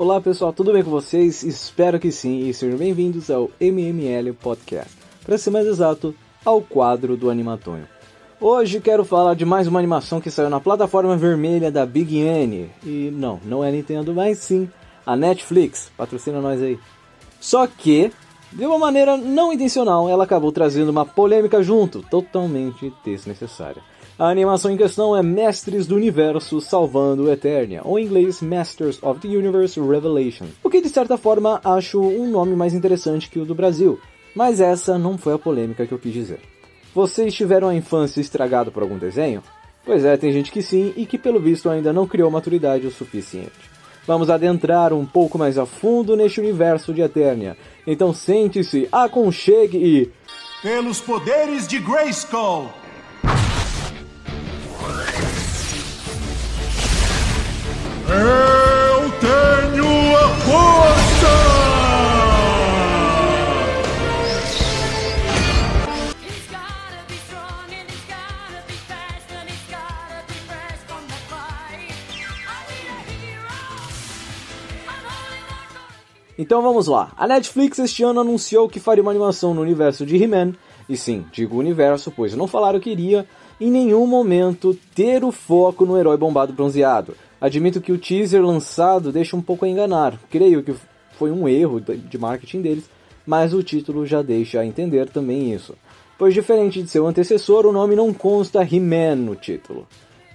Olá pessoal, tudo bem com vocês? Espero que sim e sejam bem-vindos ao MML Podcast. Para ser mais exato, ao quadro do Animatonho. Hoje quero falar de mais uma animação que saiu na plataforma vermelha da Big N. E não, não é Nintendo, mas sim a Netflix. Patrocina nós aí. Só que, de uma maneira não intencional, ela acabou trazendo uma polêmica junto, totalmente desnecessária. A animação em questão é Mestres do Universo Salvando Eternia, ou em inglês Masters of the Universe Revelation, o que de certa forma acho um nome mais interessante que o do Brasil, mas essa não foi a polêmica que eu quis dizer. Vocês tiveram a infância estragada por algum desenho? Pois é, tem gente que sim e que pelo visto ainda não criou maturidade o suficiente. Vamos adentrar um pouco mais a fundo neste universo de Eternia. Então sente-se, aconchegue e. Pelos poderes de Grayskull! On for a Então vamos lá. A Netflix este ano anunciou que faria uma animação no universo de He-Man. E sim, digo universo, pois não falaram que iria em nenhum momento ter o foco no herói bombado bronzeado. Admito que o teaser lançado deixa um pouco a enganar. Creio que foi um erro de marketing deles, mas o título já deixa a entender também isso. Pois diferente de seu antecessor, o nome não consta He-Man no título.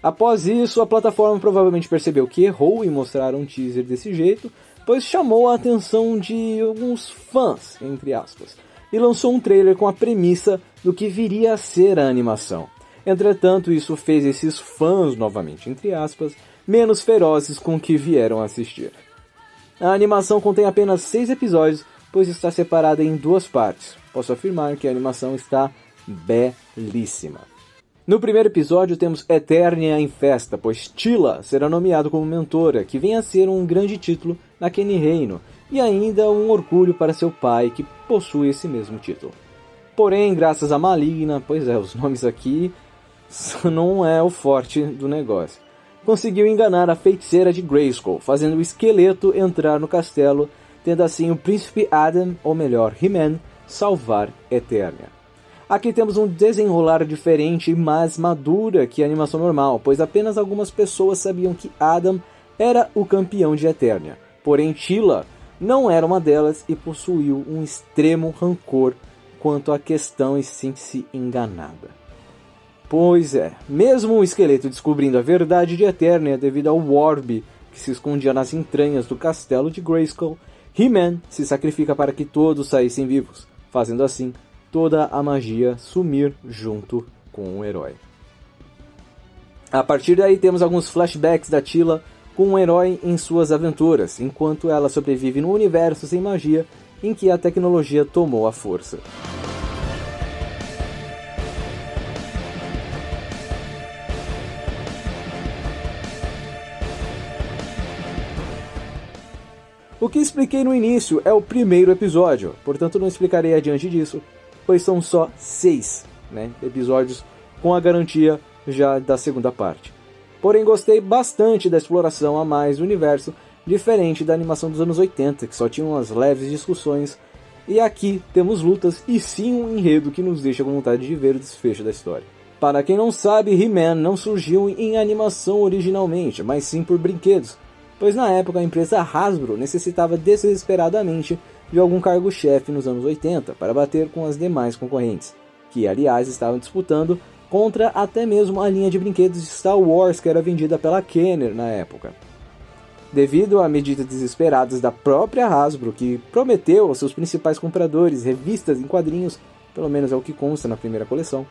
Após isso, a plataforma provavelmente percebeu que errou em mostrar um teaser desse jeito, pois chamou a atenção de alguns fãs, entre aspas, e lançou um trailer com a premissa do que viria a ser a animação. Entretanto, isso fez esses fãs, novamente entre aspas, menos ferozes com que vieram assistir. A animação contém apenas seis episódios, pois está separada em duas partes. Posso afirmar que a animação está belíssima. No primeiro episódio temos Eternia em festa, pois Tila será nomeado como mentora, que vem a ser um grande título naquele reino, e ainda um orgulho para seu pai, que possui esse mesmo título. Porém, graças a Maligna, pois é, os nomes aqui não é o forte do negócio. Conseguiu enganar a feiticeira de Grayskull, fazendo o esqueleto entrar no castelo, tendo assim o príncipe Adam, ou melhor, He-Man, salvar Eternia. Aqui temos um desenrolar diferente e mais madura que a animação normal, pois apenas algumas pessoas sabiam que Adam era o campeão de Eternia. Porém, Tila não era uma delas e possuiu um extremo rancor quanto à questão e sente-se enganada. Pois é, mesmo o esqueleto descobrindo a verdade de Eternia devido ao Orb que se escondia nas entranhas do castelo de Grayskull, He-Man se sacrifica para que todos saíssem vivos, fazendo assim toda a magia sumir junto com o herói. A partir daí temos alguns flashbacks da Tila com o herói em suas aventuras, enquanto ela sobrevive num universo sem magia em que a tecnologia tomou a força. O que expliquei no início é o primeiro episódio, portanto não explicarei adiante disso, pois são só seis né, episódios com a garantia já da segunda parte. Porém, gostei bastante da exploração a mais do universo, diferente da animação dos anos 80, que só tinha umas leves discussões, e aqui temos lutas e sim um enredo que nos deixa com vontade de ver o desfecho da história. Para quem não sabe, He-Man não surgiu em animação originalmente, mas sim por brinquedos, pois na época a empresa Hasbro necessitava desesperadamente de algum cargo-chefe nos anos 80 para bater com as demais concorrentes, que aliás estavam disputando contra até mesmo a linha de brinquedos de Star Wars que era vendida pela Kenner na época. Devido a medidas desesperadas da própria Hasbro, que prometeu aos seus principais compradores revistas em quadrinhos, pelo menos é o que consta na primeira coleção,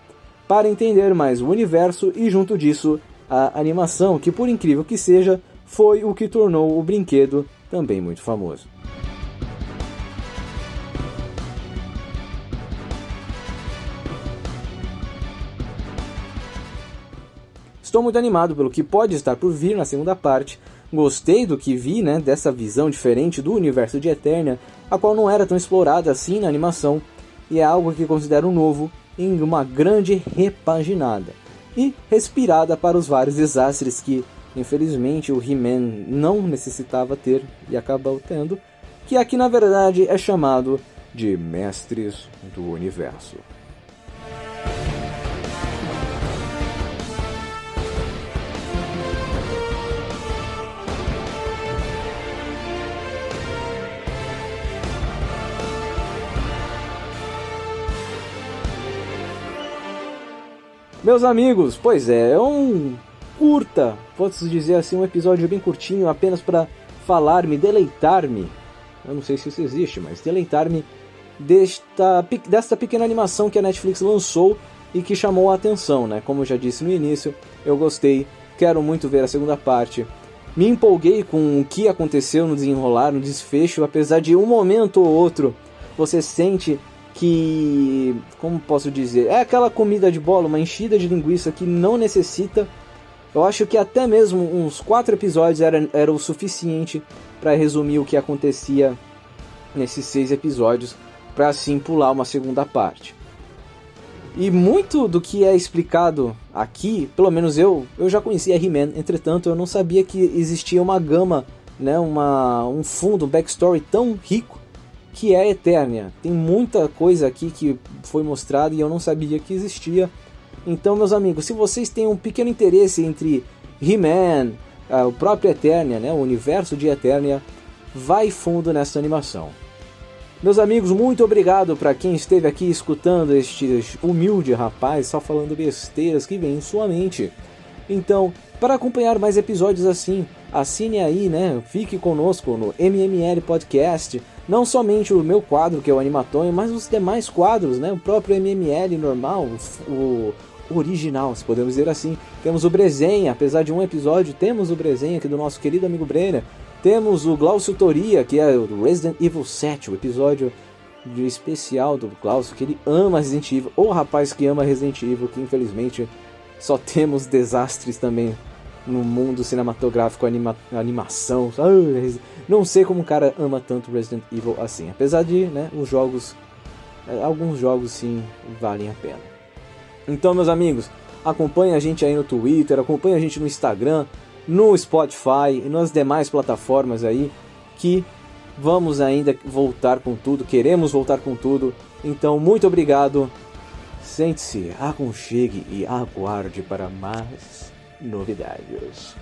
para entender mais o universo e junto disso a animação, que por incrível que seja, foi o que tornou o brinquedo também muito famoso. Estou muito animado pelo que pode estar por vir na segunda parte. Gostei do que vi, né, dessa visão diferente do universo de Eternia, a qual não era tão explorada assim na animação, e é algo que considero novo em uma grande repaginada e respirada para os vários desastres que infelizmente o He-Man não necessitava ter e acabou tendo, que aqui na verdade é chamado de Mestres do Universo. Meus amigos, pois é, é um curta, posso dizer assim, um episódio bem curtinho, apenas para falar, me deleitar-me. Eu não sei se isso existe, mas deleitar-me desta, desta pequena animação que a Netflix lançou e que chamou a atenção, né? Como eu já disse no início, eu gostei, quero muito ver a segunda parte. Me empolguei com o que aconteceu no desenrolar, no desfecho, apesar de um momento ou outro você sente que, como posso dizer, é aquela comida de bola, uma enchida de linguiça que não necessita. Eu acho que até mesmo uns quatro episódios era, era o suficiente para resumir o que acontecia nesses seis episódios, para assim pular uma segunda parte. E muito do que é explicado aqui, pelo menos eu, eu já conhecia He-Man, entretanto eu não sabia que existia uma gama, né, uma, um fundo, um backstory tão rico que é Eternia. Tem muita coisa aqui que foi mostrada e eu não sabia que existia. Então, meus amigos, se vocês têm um pequeno interesse entre He-Man, ah, o próprio Eternia, né, o universo de Eternia, vai fundo nessa animação. Meus amigos, muito obrigado para quem esteve aqui escutando este humilde rapaz só falando besteiras que vem em sua mente. Então, para acompanhar mais episódios assim, assine aí, né? Fique conosco no MML Podcast. Não somente o meu quadro, que é o Animatonho, mas os demais quadros, né? O próprio MML normal, o original, se podemos dizer assim. Temos o Brezenha, apesar de um episódio, temos o Brezenha aqui do nosso querido amigo Brenner. Temos o Glaucio Toria, que é o Resident Evil 7, o episódio de especial do Glaucio, que ele ama Resident Evil. O rapaz que ama Resident Evil, que infelizmente só temos desastres também no mundo cinematográfico, anima animação. Não sei como o cara ama tanto Resident Evil assim. Apesar de, né, os jogos. Alguns jogos sim valem a pena. Então, meus amigos, acompanhe a gente aí no Twitter, acompanhe a gente no Instagram, no Spotify e nas demais plataformas aí que vamos ainda voltar com tudo, queremos voltar com tudo. Então, muito obrigado. Sente-se, aconchegue e aguarde para mais novidades.